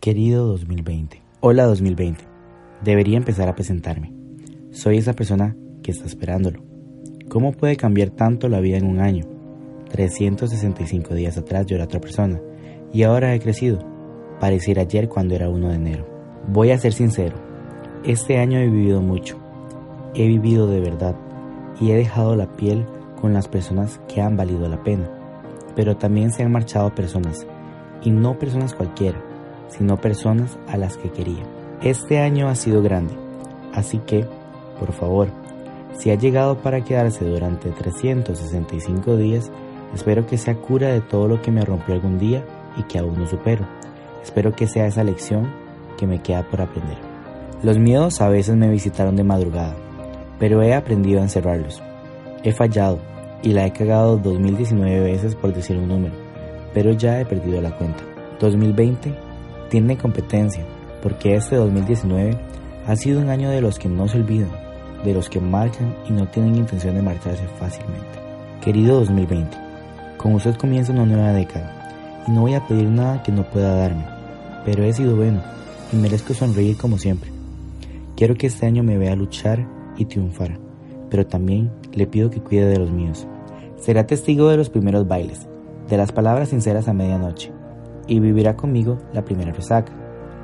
Querido 2020. Hola 2020. Debería empezar a presentarme. Soy esa persona que está esperándolo. ¿Cómo puede cambiar tanto la vida en un año? 365 días atrás yo era otra persona y ahora he crecido. Pareciera ayer cuando era 1 de enero. Voy a ser sincero. Este año he vivido mucho. He vivido de verdad y he dejado la piel con las personas que han valido la pena. Pero también se han marchado personas y no personas cualquiera sino personas a las que quería. Este año ha sido grande, así que, por favor, si ha llegado para quedarse durante 365 días, espero que sea cura de todo lo que me rompió algún día y que aún no supero. Espero que sea esa lección que me queda por aprender. Los miedos a veces me visitaron de madrugada, pero he aprendido a encerrarlos. He fallado y la he cagado 2019 veces por decir un número, pero ya he perdido la cuenta. 2020 tiene competencia, porque este 2019 ha sido un año de los que no se olvidan, de los que marcan y no tienen intención de marcharse fácilmente. Querido 2020, con usted comienza una nueva década y no voy a pedir nada que no pueda darme, pero he sido bueno y merezco sonreír como siempre. Quiero que este año me vea luchar y triunfar, pero también le pido que cuide de los míos. Será testigo de los primeros bailes, de las palabras sinceras a medianoche, y vivirá conmigo la primera resaca,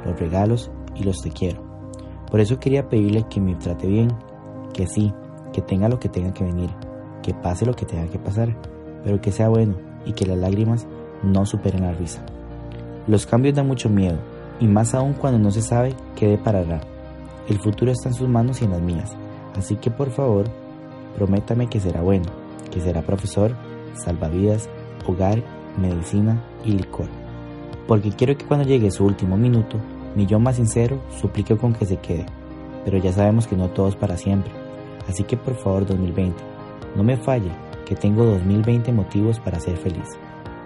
los regalos y los te quiero. Por eso quería pedirle que me trate bien, que sí, que tenga lo que tenga que venir, que pase lo que tenga que pasar, pero que sea bueno y que las lágrimas no superen la risa. Los cambios dan mucho miedo, y más aún cuando no se sabe qué deparará. El futuro está en sus manos y en las mías, así que por favor, prométame que será bueno, que será profesor, salvavidas, hogar, medicina y licor porque quiero que cuando llegue su último minuto, mi yo más sincero suplique con que se quede, pero ya sabemos que no todo es para siempre, así que por favor 2020, no me falle, que tengo 2020 motivos para ser feliz.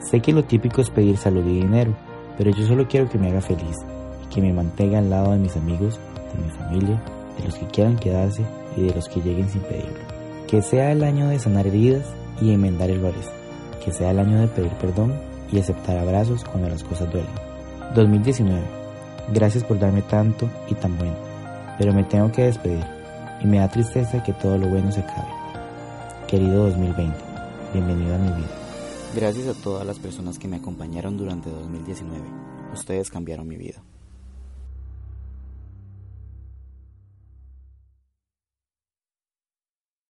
Sé que lo típico es pedir salud y dinero, pero yo solo quiero que me haga feliz y que me mantenga al lado de mis amigos, de mi familia, de los que quieran quedarse y de los que lleguen sin pedirlo. Que sea el año de sanar heridas y enmendar errores. Que sea el año de pedir perdón y aceptar abrazos cuando las cosas duelen. 2019. Gracias por darme tanto y tan bueno, pero me tengo que despedir y me da tristeza que todo lo bueno se acabe. Querido 2020, bienvenido a mi vida. Gracias a todas las personas que me acompañaron durante 2019. Ustedes cambiaron mi vida.